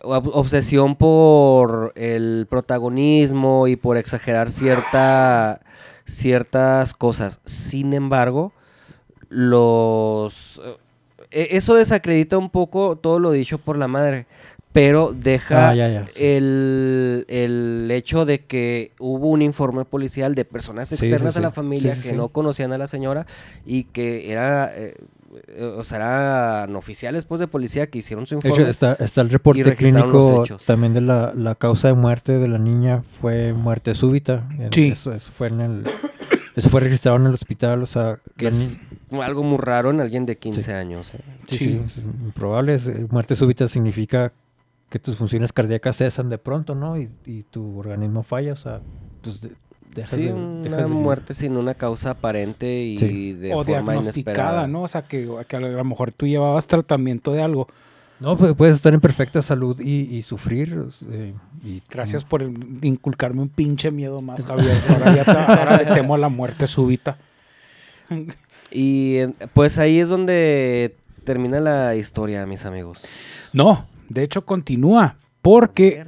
ob- obsesión por el protagonismo y por exagerar cierta, ciertas cosas. Sin embargo, los... eh, Eso desacredita un poco todo lo dicho por la madre, pero deja Ah, ya, ya, sí. el, el hecho de que hubo un informe policial de personas Sí, sí, externas a la familia Sí, sí, que sí. no conocían a la señora y que era... eh, eh, o sea, eran oficiales pues de policía que hicieron su informe. hecho, está, está el reporte clínico también de la, la causa de muerte de la niña fue muerte súbita. Sí. Eso, eso fue en el, eso fue registrado en el hospital, o sea, que es ni- algo muy raro en alguien de 15 Sí. años. eh. sí, Sí. sí, es improbable. es- eh, muerte súbita significa que tus funciones cardíacas cesan de pronto, ¿no? Y, y tu organismo falla, o sea, pues de- dejas Sí, de... una de- muerte sin una causa aparente y Sí. de o forma diagnosticada, inesperada. ¿no? O sea, que, que a lo mejor tú llevabas tratamiento de algo. No, pues, puedes estar en perfecta salud y, y sufrir. eh, y, Gracias por el- inculcarme un pinche miedo más, *laughs* Javier. Ahora, ya te- ahora le temo a la muerte súbita. Y eh, pues ahí es donde termina la historia, mis amigos. No, de hecho continúa. Porque,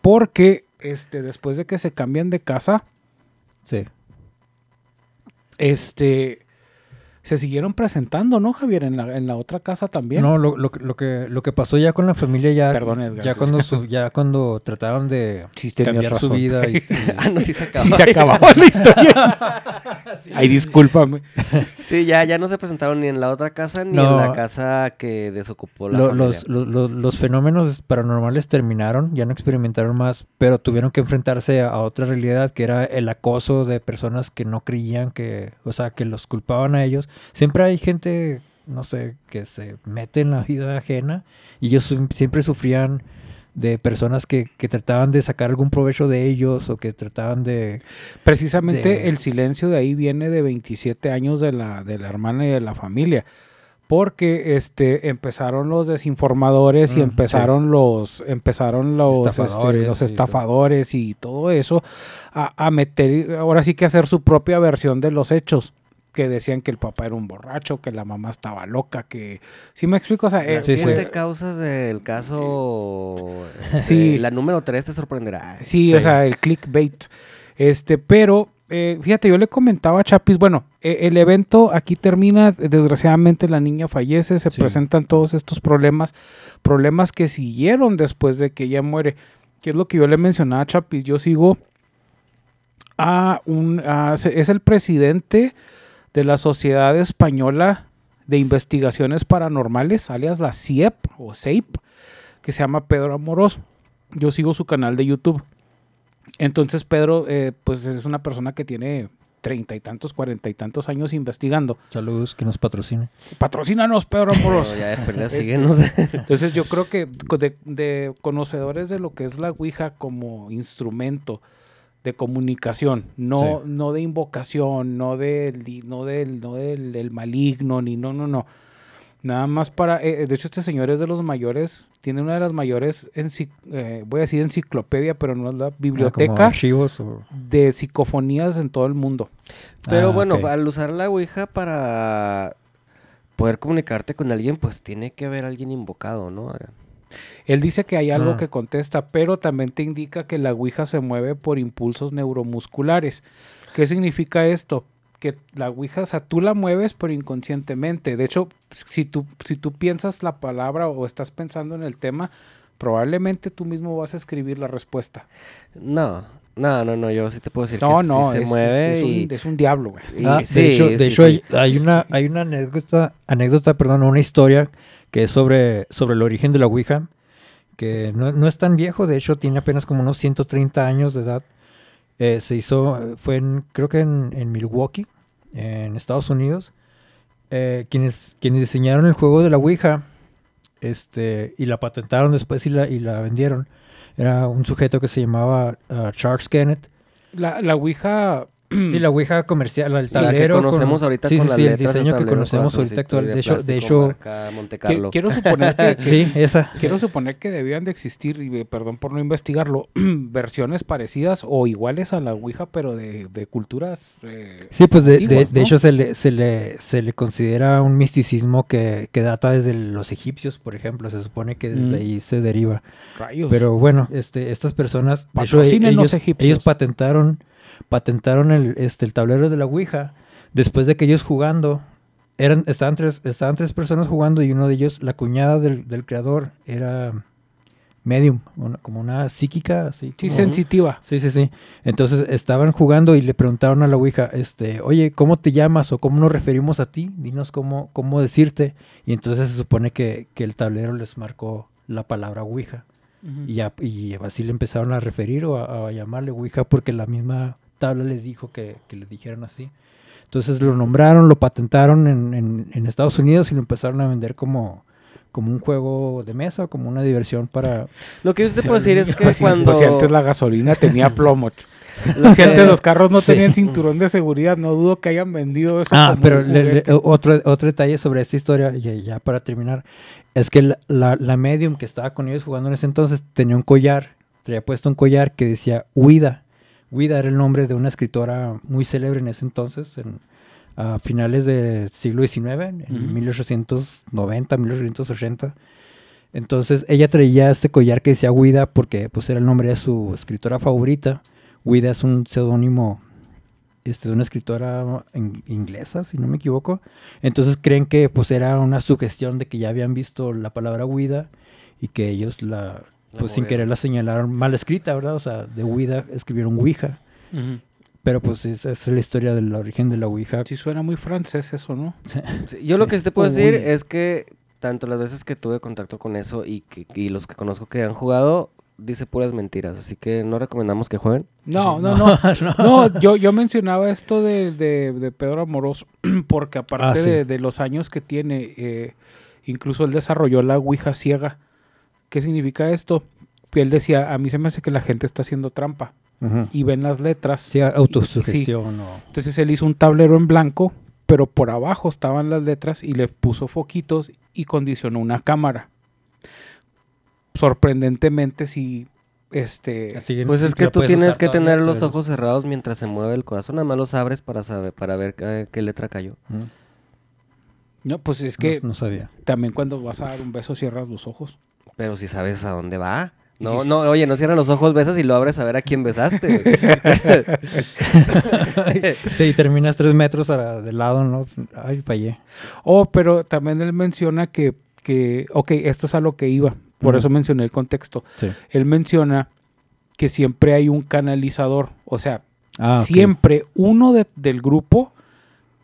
porque este, después de que se cambian de casa, Sí. este, se siguieron presentando, ¿no, Javier? En la, en la otra casa también. No, lo, lo, que- lo que, lo que pasó ya con la familia ya, Perdón, Edgar. ya cuando su- *laughs* ya cuando trataron de Sí, cambiar su vida y, *laughs* y- Ah, no, sí se acabó. Sí se *laughs* acababa la historia. Ay, discúlpame. Sí, ya, ya no se presentaron ni en la otra casa ni No. en la casa que desocupó la lo- familia. los, los, los- los fenómenos paranormales terminaron, ya no experimentaron más, pero tuvieron que enfrentarse a, a otra realidad que era el acoso de personas que no creían que, o sea, que los culpaban a ellos. Siempre hay gente, no sé, que se mete en la vida ajena y ellos siempre sufrían de personas que, que trataban de sacar algún provecho de ellos o que trataban de... Precisamente De- el silencio de ahí viene de 27 años de la, de la hermana y de la familia. Porque este empezaron los desinformadores y Mm, empezaron los empezaron los este, Estafadores los y todo. estafadores y todo eso a, a meter ahora sí que hacer su propia versión de los hechos que decían que el papá era un borracho, que la mamá estaba loca, que sí me explico, o sea, Las Sí, sí. siete causas del caso. Sí. eh, la número 3 te sorprenderá. Sí, Sí. o sea, el clickbait. Este, pero, eh, fíjate, yo le comentaba a Chapis, bueno, eh, el evento aquí termina, desgraciadamente la niña fallece, se Sí. presentan todos estos problemas, problemas que siguieron después de que ella muere, que es lo que yo le mencionaba a Chapis, yo sigo a un, a- es el presidente de la Sociedad Española de Investigaciones Paranormales, alias la CIEP o CEIP, que se llama Pedro Amorós. Yo sigo su canal de YouTube. Entonces Pedro, eh, pues es una persona que tiene treinta y tantos, cuarenta y tantos años investigando. Saludos, que nos patrocine. Patrocínanos, Pedro ya perdida Este- síguenos. Entonces yo creo que de, de conocedores de lo que es la Ouija como instrumento de comunicación, no, Sí. no de invocación, no del, no del, no del, del maligno, ni no, no, no. Nada más para, eh, de hecho este señor es de los mayores, tiene una de las mayores, eh, voy a decir enciclopedia, pero no es la Ah, biblioteca archivos o... de psicofonías en todo el mundo. Pero Ah, bueno, al usar la Ouija para poder comunicarte con alguien, pues tiene que haber alguien invocado, ¿no? Él dice que hay algo Ah. que contesta, pero también te indica que la Ouija se mueve por impulsos neuromusculares. ¿Qué significa esto? Que la Ouija, o sea, tú la mueves pero inconscientemente. De hecho, si tú, si tú piensas la palabra o estás pensando en el tema, probablemente tú mismo vas a escribir la respuesta. No, no, no, no, yo sí te puedo decir No, que sí no, se es, mueve es- es y, un, es un diablo, güey. y Ah, sí, de hecho, de sí, hecho sí. Hay, hay una, hay una anécdota, anécdota, perdón, una historia que es sobre, sobre el origen de la Ouija, que no, no es tan viejo, de hecho tiene apenas como unos 130 años de edad. Eh, se hizo, eh, fue en, creo que en, Milwaukee, en Estados Unidos. Eh, quienes, quienes diseñaron el juego de la Ouija este, y la patentaron después y la, y la vendieron. Era un sujeto que se llamaba ah, Charles Kenneth. La, la Ouija *clears throat* Sí, la Ouija comercial, el Sí, la que tablero. conocemos con- ahorita sí, con sí, las sí, el diseño que tablero, conocemos ahorita actual. De hecho, de hecho, marca quiero suponer que, *laughs* que sí, esa. Quiero suponer que debían de existir, y perdón por no investigarlo, *clears throat* versiones parecidas o iguales a la Ouija, pero de, de culturas. eh, Sí, pues de, de- antiguas, de ¿no? hecho se le, se, le, se le considera un misticismo que, que data desde los egipcios, por ejemplo. Se supone que desde Mm. ahí se deriva. Rayos. Pero bueno, este, estas personas, de hecho, los egipcios. ellos patentaron, patentaron el, este, el tablero de la Ouija después de que ellos jugando, eran, estaban tres, estaban tres personas jugando y uno de ellos, la cuñada del, del creador, era medium, una- como una psíquica, así. sí, como- sensitiva. Sí, sí, sí. Entonces estaban jugando y le preguntaron a la Ouija, este, oye, ¿cómo te llamas o cómo nos referimos a ti? Dinos cómo, cómo decirte. Y entonces se supone que, que el tablero les marcó la palabra Ouija. Y, y así le empezaron a referir o a, a llamarle Ouija porque la misma tabla les dijo que, que les dijeran así. Entonces lo nombraron, lo patentaron en, en- en Estados Unidos y lo empezaron a vender como, como un juego de mesa, como una diversión para... Lo que yo te *laughs* puedo decir es que Pues, cuando... pues si antes la gasolina tenía plomo. si *laughs* antes los carros no Sí. tenían cinturón de seguridad, no dudo que hayan vendido eso. Ah, como pero un le- le- juguete. otro, otro detalle sobre esta historia, ya, ya para terminar, es que la, la, la medium que estaba con ellos jugando en ese entonces tenía un collar, traía puesto un collar que decía Huida. Huida era el nombre de una escritora muy célebre en ese entonces, en, a finales del siglo XIX, en Ujú. 1890, 1880. Entonces ella traía este collar que decía Huida porque pues era el nombre de su escritora favorita. Huida es un seudónimo este, de una escritora inglesa, si no me equivoco. Entonces creen que pues era una sugestión de que ya habían visto la palabra huida y que ellos La pues sin querer la señalaron mal escrita, ¿verdad? O sea, de huida escribieron ouija. Pero pues esa es la historia del origen de la ouija. Sí suena muy francés eso, ¿no? Sí, yo lo que sí te puedo decir Uy. es que tanto las veces que tuve contacto con eso y, que, y los que conozco que han jugado, dice puras mentiras. Así que no recomendamos que jueguen. No, Sí, no, no. No, *laughs* yo, yo mencionaba esto de, de, de Pedro Amoroso, *clears throat* porque aparte Ah, sí. de, de los años que tiene, eh, incluso él desarrolló la Ouija ciega. ¿Qué significa esto? Él decía, a mí se me hace que la gente está haciendo trampa y ven las letras. Sí, autosugestión o... Entonces él hizo un tablero en blanco, pero por abajo estaban las letras y le puso foquitos y condicionó una cámara. Sorprendentemente, si este... Pues sí es que tú tienes que tener los ojos cerrados mientras se mueve el corazón. Nada más los abres para saber, para ver qué, qué letra cayó. No, pues es que No, no sabía. también cuando vas a dar un beso cierras los ojos. Pero si sabes a dónde va. No, si- no, oye, no cierras los ojos, besas y lo abres a ver a quién besaste. y *laughs* terminas tres metros a- de lado, ¿no? Ay, fallé. Oh, pero también él menciona que, que ok, esto es a lo que iba, por eso mencioné el contexto. Sí. Él menciona que siempre hay un canalizador, o sea, Ah, siempre uno de- del grupo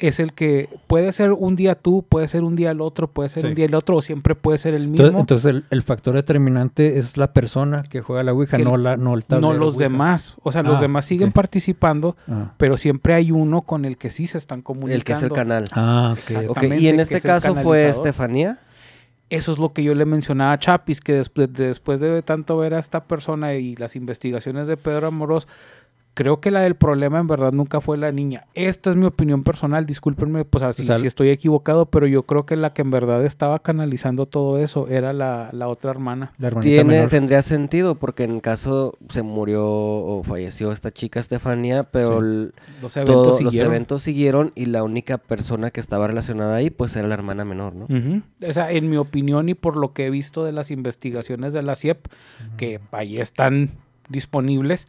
es el que puede ser un día tú, puede ser un día el otro, puede ser Sí. un día el otro, o siempre puede ser el mismo, Entonces, entonces el, el factor determinante es la persona que juega la Ouija, Que no, la, no el tablero no los Ouija. demás. O sea, los Ah, demás siguen participando, Ah, pero siempre hay uno con el que sí se están comunicando. el que es el canal. Ah, ok. Exacto. Ok, Exactamente, y en este caso fue. Estefanía. Eso es lo que yo le mencionaba a Chapis, que después, después de tanto ver a esta persona y las investigaciones de Pedro Amorós, creo que la del problema en verdad nunca fue la niña. Esta es mi opinión personal, discúlpenme pues así O sea, si estoy equivocado, pero yo creo que la que en verdad estaba canalizando todo eso era la, la otra hermana. La hermanita Tiene, menor. tendría sentido porque en caso se murió o falleció esta chica Estefanía, pero Sí. el- Los eventos todos los siguieron. eventos siguieron y la única persona que estaba relacionada ahí pues era la hermana menor, ¿no? O sea, en mi opinión y por lo que he visto de las investigaciones de la CIEP, que ahí están disponibles,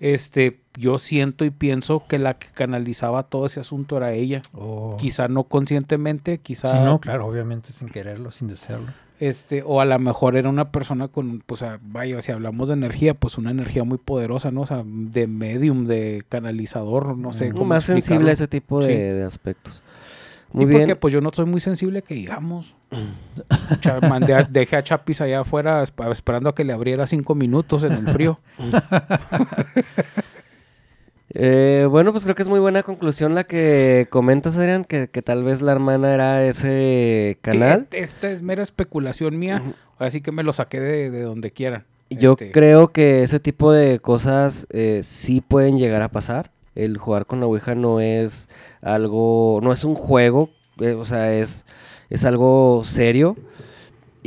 este, yo siento y pienso que la que canalizaba todo ese asunto era ella. Oh. Quizá no conscientemente, quizá Sí, no, claro, obviamente, sin quererlo, sin desearlo. este, o a lo mejor era una persona con, pues, o sea, vaya, si hablamos de energía, pues una energía muy poderosa, ¿no? O sea, de medium, de canalizador, no sé. Mm. cómo Más sensible a ese tipo de, Sí. de aspectos. Y Muy porque bien. pues yo no soy muy sensible que digamos. *laughs* Mandé a- dejé a Chapis allá afuera esp- esperando a que le abriera cinco minutos en el frío. *laughs* Eh, bueno, pues creo que es muy buena conclusión la que comentas, Adrián, que, que tal vez la hermana era ese canal. Que esta es mera especulación mía. Así que me lo saqué de, de donde quieran. Yo Este, creo que ese tipo de cosas eh, sí pueden llegar a pasar. El jugar con la Ouija no es algo, no es un juego, eh, o sea, es, es algo serio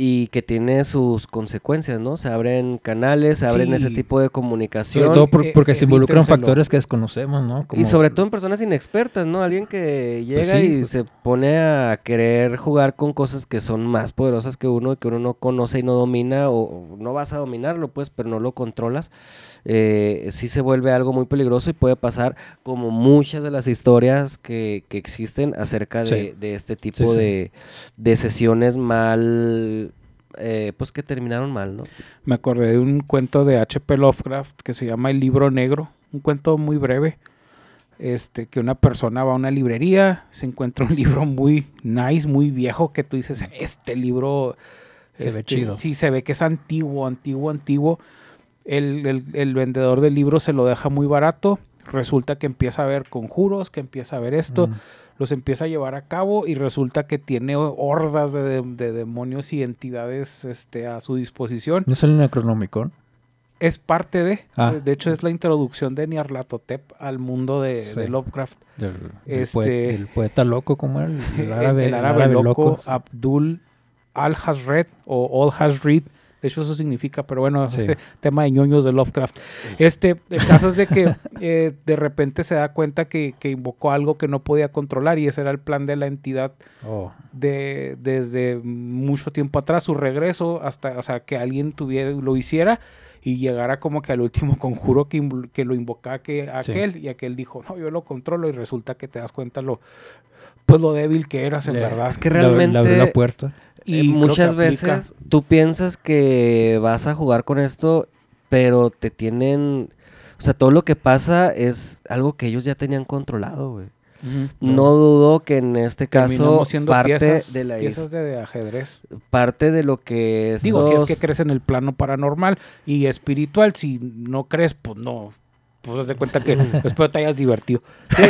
y que tiene sus consecuencias, ¿no? Se abren canales, se abren ese tipo de comunicación. Sobre todo por- eh, porque se involucran factores que desconocemos, ¿no? Y sobre todo en personas inexpertas, ¿no? Alguien que llega sí, y pues. se pone a querer jugar con cosas que son más poderosas que uno, que uno no conoce y no domina, o, o no vas a dominarlo, pues, pero no lo controlas. Eh, sí se vuelve algo muy peligroso y puede pasar como muchas de las historias que, que existen acerca de, Sí. de este tipo sí. De, de sesiones mal, eh, pues que terminaron mal, ¿no? Me acordé de un cuento de H.P. Lovecraft que se llama El libro negro, un cuento muy breve. Este, que una persona va a una librería, se encuentra un *laughs* libro muy nice, muy viejo, que tú dices, este libro Se ve este, chido. Sí, se ve que es antiguo, antiguo, antiguo. El, el- el vendedor del libro se lo deja muy barato. Resulta que empieza a ver conjuros, que empieza a ver esto, Mm. los empieza a llevar a cabo y resulta que tiene hordas de, de- de demonios y entidades este, a su disposición. ¿No es el Necronomicon? Es parte de, Ah. de hecho es la introducción de Nyarlathotep al mundo de, Sí. de Lovecraft. Del, del Este- poeta loco, como el, *laughs* el El- árabe, el, árabe loco, sí. Abdul al-Hazred o Al-Hazred. De hecho, eso significa, pero bueno, Sí. este *laughs* tema de ñoños de Lovecraft. Este, el caso es de que *laughs* eh, de repente se da cuenta que, que invocó algo que no podía controlar y ese era el plan de la entidad Oh, de, desde mucho tiempo atrás, su regreso, hasta, o sea, que alguien tuviera, lo hiciera y llegara como que al último conjuro que, que lo invocaba que Sí. aquel y aquel dijo, no, yo lo controlo y resulta que te das cuenta lo, pues lo débil que eras en Le- verdad. Es que le abrió- le abrió realmente- la puerta. Eh, Y que muchas veces tú piensas que vas a jugar con esto, pero te tienen, o sea, todo lo que pasa es algo que ellos ya tenían controlado, güey. No dudo que en este caso parte piezas, de la piezas de ajedrez. parte de lo que es Digo, si es que crees en el plano paranormal y espiritual, si no crees, pues no. Pues haz de cuenta que *laughs* espero te hayas divertido. Sí.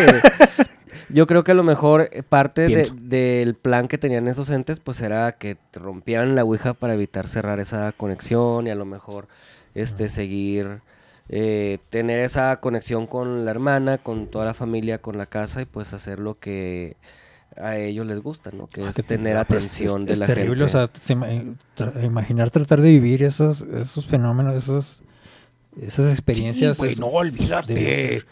Yo creo que a lo mejor eh, parte de- del plan que tenían esos entes, pues era que rompieran la Ouija para evitar cerrar esa conexión y a lo mejor este seguir, eh, tener esa conexión con la hermana, con toda la familia, con la casa y pues hacer lo que a ellos les gusta, ¿no? Que Ah, es que tener es- atención es, de es la terrible, gente. o sea, se ima- tra- imaginar tratar de vivir esos, esos fenómenos, esos, esas experiencias. Sí, güey, es- no, olvídate.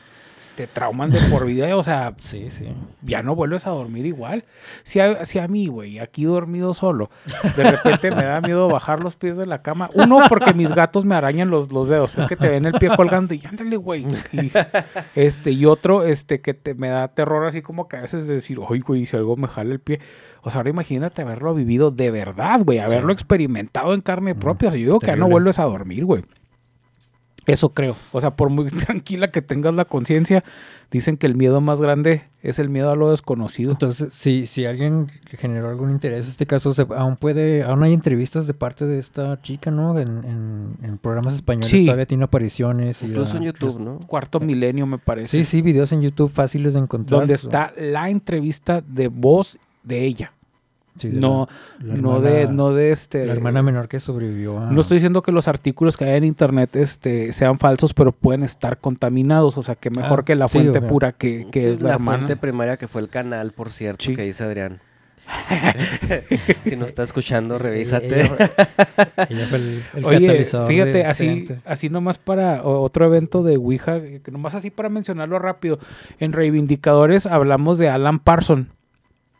Te trauman de por vida, o sea, *laughs* Sí, sí. ya no vuelves a dormir igual. Si a, si a mí, güey, aquí dormido solo, de repente me da miedo bajar los pies de la cama. Uno, porque mis gatos me arañan los, los dedos. Es que te ven el pie colgando y ándale, güey. Y, este, y otro, este, que te, me da terror así como que a veces decir, oye, güey, si algo me jala el pie. O sea, ahora imagínate haberlo vivido de verdad, güey, haberlo experimentado en carne propia. O sea, yo digo que ya no vuelves a dormir, güey. Eso creo. O sea, por muy *laughs* tranquila que tengas la conciencia, dicen que el miedo más grande es el miedo a lo desconocido. Entonces, si, si alguien generó algún interés, en este caso, se- aún puede, aún hay entrevistas de parte de esta chica, ¿no? En, en, en programas españoles Sí. todavía tiene apariciones. y Incluso la- en YouTube, ¿no? Cuarto milenio, me parece. Sí, sí, videos en YouTube fáciles de encontrar. donde está la entrevista de voz de ella. Sí, de no, la- la no de, no de este. La hermana menor que sobrevivió a... No estoy diciendo que los artículos que hay en internet este, sean falsos, pero pueden estar contaminados. O sea, que mejor Ah, que la sí, fuente ok. pura que, que Sí, es la, hermana. fuente primaria que fue el canal, por cierto, Sí. que dice Adrián. *laughs* si no está escuchando, revísate. Ella, ella fue el, el Oye, fíjate, este así, así nomás para otro evento de Ouija, que nomás así para mencionarlo rápido. En Reivindicadores hablamos de Alan Parson.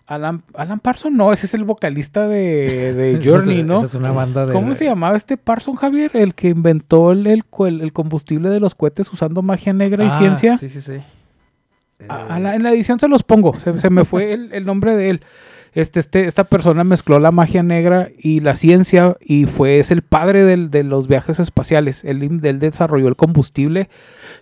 Alan, Alan Parson, no, ese es el vocalista de, de *laughs* Journey, ¿no? esa es una banda de... ¿Cómo se llamaba este Parson, Javier? El que inventó el, el, co- el combustible de los cohetes usando magia negra y Ah, ciencia. Sí, sí, sí. A- a la- en la edición se los pongo, se, se me fue *laughs* el, el nombre de él. Este, este, esta persona mezcló la magia negra y la ciencia y fue, es el padre del- de los viajes espaciales. Él, él desarrolló el combustible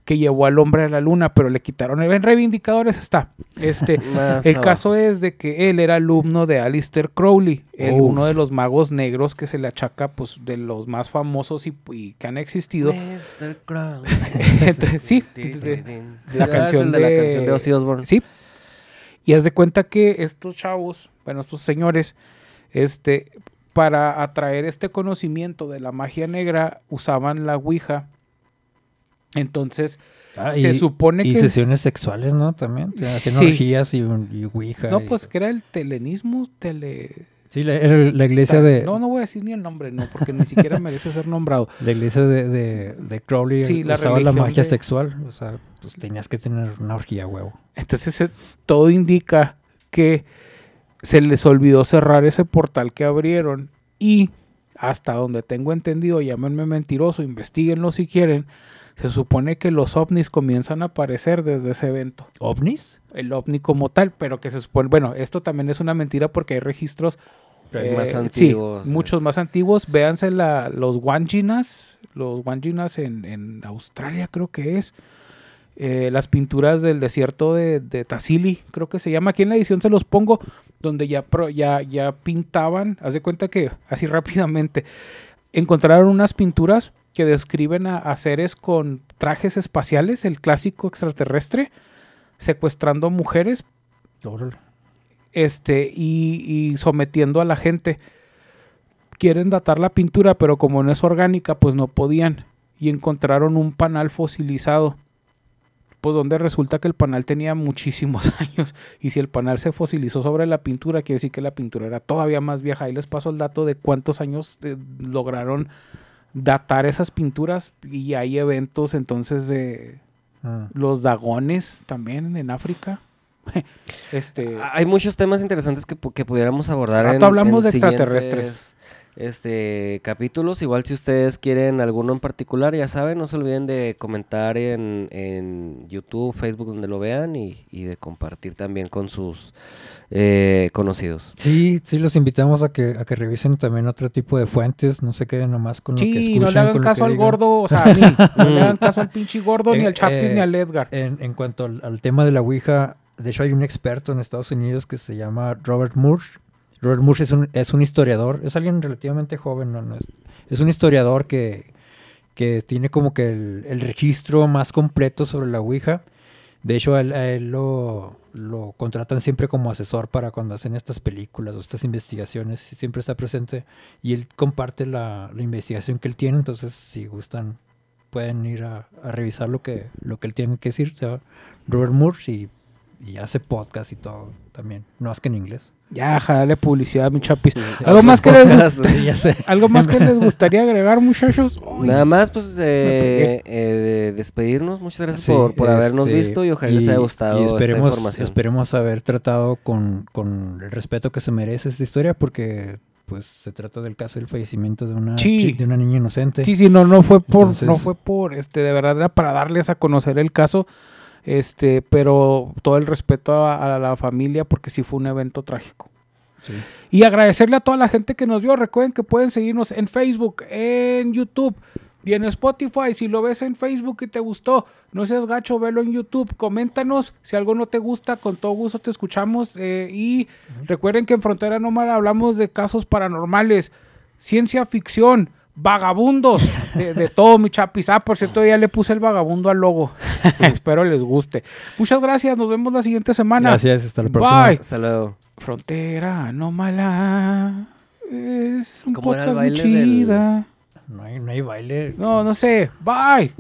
que llevó al hombre a la luna, pero le quitaron. En Reivindicadores está. Este, *laughs* el caso es de que él era alumno de Alistair Crowley, el, uno de los magos negros que se le achaca, pues, de los más famosos y, y que han existido. Mr. Crowley. Entonces, *laughs* sí, *laughs* de- la Ah, canción de la canción de Ozzy Osbourne. Sí. Y haz de cuenta que estos chavos, bueno, estos señores, este, para atraer este conocimiento de la magia negra, usaban la Ouija Entonces, Ah, se supone y que... sesiones sexuales, ¿no? También. Hacían Sí. orgías y, y ouija. No, y- pues que era el telenismo, tele... Sí, la, era la iglesia de... No, no voy a decir ni el nombre, no, porque ni siquiera merece ser nombrado. *laughs* La iglesia de, de, de Crowley Sí, la usaba la magia de- sexual. O sea, pues tenías que tener una orgía, huevo. Entonces eh, todo indica que se les olvidó cerrar ese portal que abrieron y hasta donde tengo entendido, llámenme mentiroso, investiguenlo si quieren, se supone que los ovnis comienzan a aparecer desde ese evento. ¿OVNIs? El ovni como tal, pero que se supone, bueno, esto también es una mentira porque hay registros Más eh, antiguos, Sí, muchos más antiguos. Véanse la, los Wanjinas, los Wanjinas en, en Australia creo que es. Eh, las pinturas del desierto de, de Tassili, creo que se llama. Aquí en la edición se los pongo, donde ya, pro- ya, ya pintaban. Haz de cuenta que, así *laughs* rápidamente, encontraron unas pinturas que describen a, a seres con trajes espaciales, el clásico extraterrestre, secuestrando mujeres este, y, y sometiendo a la gente. Quieren datar la pintura, pero como no es orgánica, pues no podían. Y encontraron un panal fosilizado. Pues donde resulta que el panal tenía muchísimos *laughs* años. Y si el panal se fosilizó sobre la pintura, quiere decir que la pintura era todavía más vieja. Ahí les paso el dato de cuántos años eh, lograron datar esas pinturas. Y hay eventos entonces de Ah. los dagones también en África. *laughs* este, Hay muchos temas interesantes que, que pudiéramos abordar Rato en, hablamos en de extraterrestres. Este, capítulos. Igual si ustedes quieren alguno en particular, ya saben, no se olviden de comentar en, en YouTube, Facebook, donde lo vean y, y de compartir también con sus eh, conocidos. Sí, sí, los invitamos a que, a que revisen también otro tipo de fuentes. No se queden nomás con lo que Sí, escuchan. no le hagan caso al digan. gordo, o sea, a mí. No *laughs* le hagan caso al pinche gordo, ni Eh, al Chapis, eh, ni al Edgar. En, en cuanto al, al tema de la Ouija, de hecho hay un experto en Estados Unidos que se llama Robert Moore. Robert Moore es un, es un historiador, es alguien relativamente joven, no, no es, es un historiador que, que tiene como que el, el registro más completo sobre la Ouija. De hecho, a él, a él lo, lo contratan siempre como asesor para cuando hacen estas películas o estas investigaciones. Siempre está presente y él comparte la, la investigación que él tiene. Entonces, si gustan, pueden ir a, a revisar lo que, lo que él tiene que decir. Robert Moore y, y hace podcast y todo también. No más que en inglés. Ya, dale publicidad, mi Chapis. Sí, *laughs* ¿Algo más que les podcast, gusta- ya sé. ¿Algo más *laughs* que les gustaría agregar, muchachos? Uy, Nada más, pues, eh, eh, despedirnos. Muchas gracias Sí, por, por habernos este, visto y ojalá les haya gustado y esperemos, esta información. Esperemos haber tratado con, con el respeto que se merece esta historia porque pues se trata del caso del fallecimiento de una, Sí. de una niña inocente. Sí, sí, no, no fue por, Entonces- no fue por, este, de verdad era para darles a conocer el caso, este, pero todo el respeto a, a la familia porque sí fue un evento trágico. Sí. Y agradecerle a toda la gente que nos vio. Recuerden que pueden seguirnos en Facebook, en YouTube y en Spotify. Si lo ves en Facebook y te gustó, no seas gacho, velo en YouTube. Coméntanos si algo no te gusta, con todo gusto te escuchamos. eh, y recuerden que en Frontera Nómada hablamos de casos paranormales, ciencia ficción, vagabundos, de, de todo, mi chapis. Ah, por cierto, ya le puse el vagabundo al logo. *laughs* Espero les guste. Muchas gracias, nos vemos la siguiente semana. Gracias, hasta la próxima. Bye. Hasta luego. Frontera Anómala es un ¿Cómo era el podcast muy baile del- chida. No hay, no hay baile. No, no sé. Bye.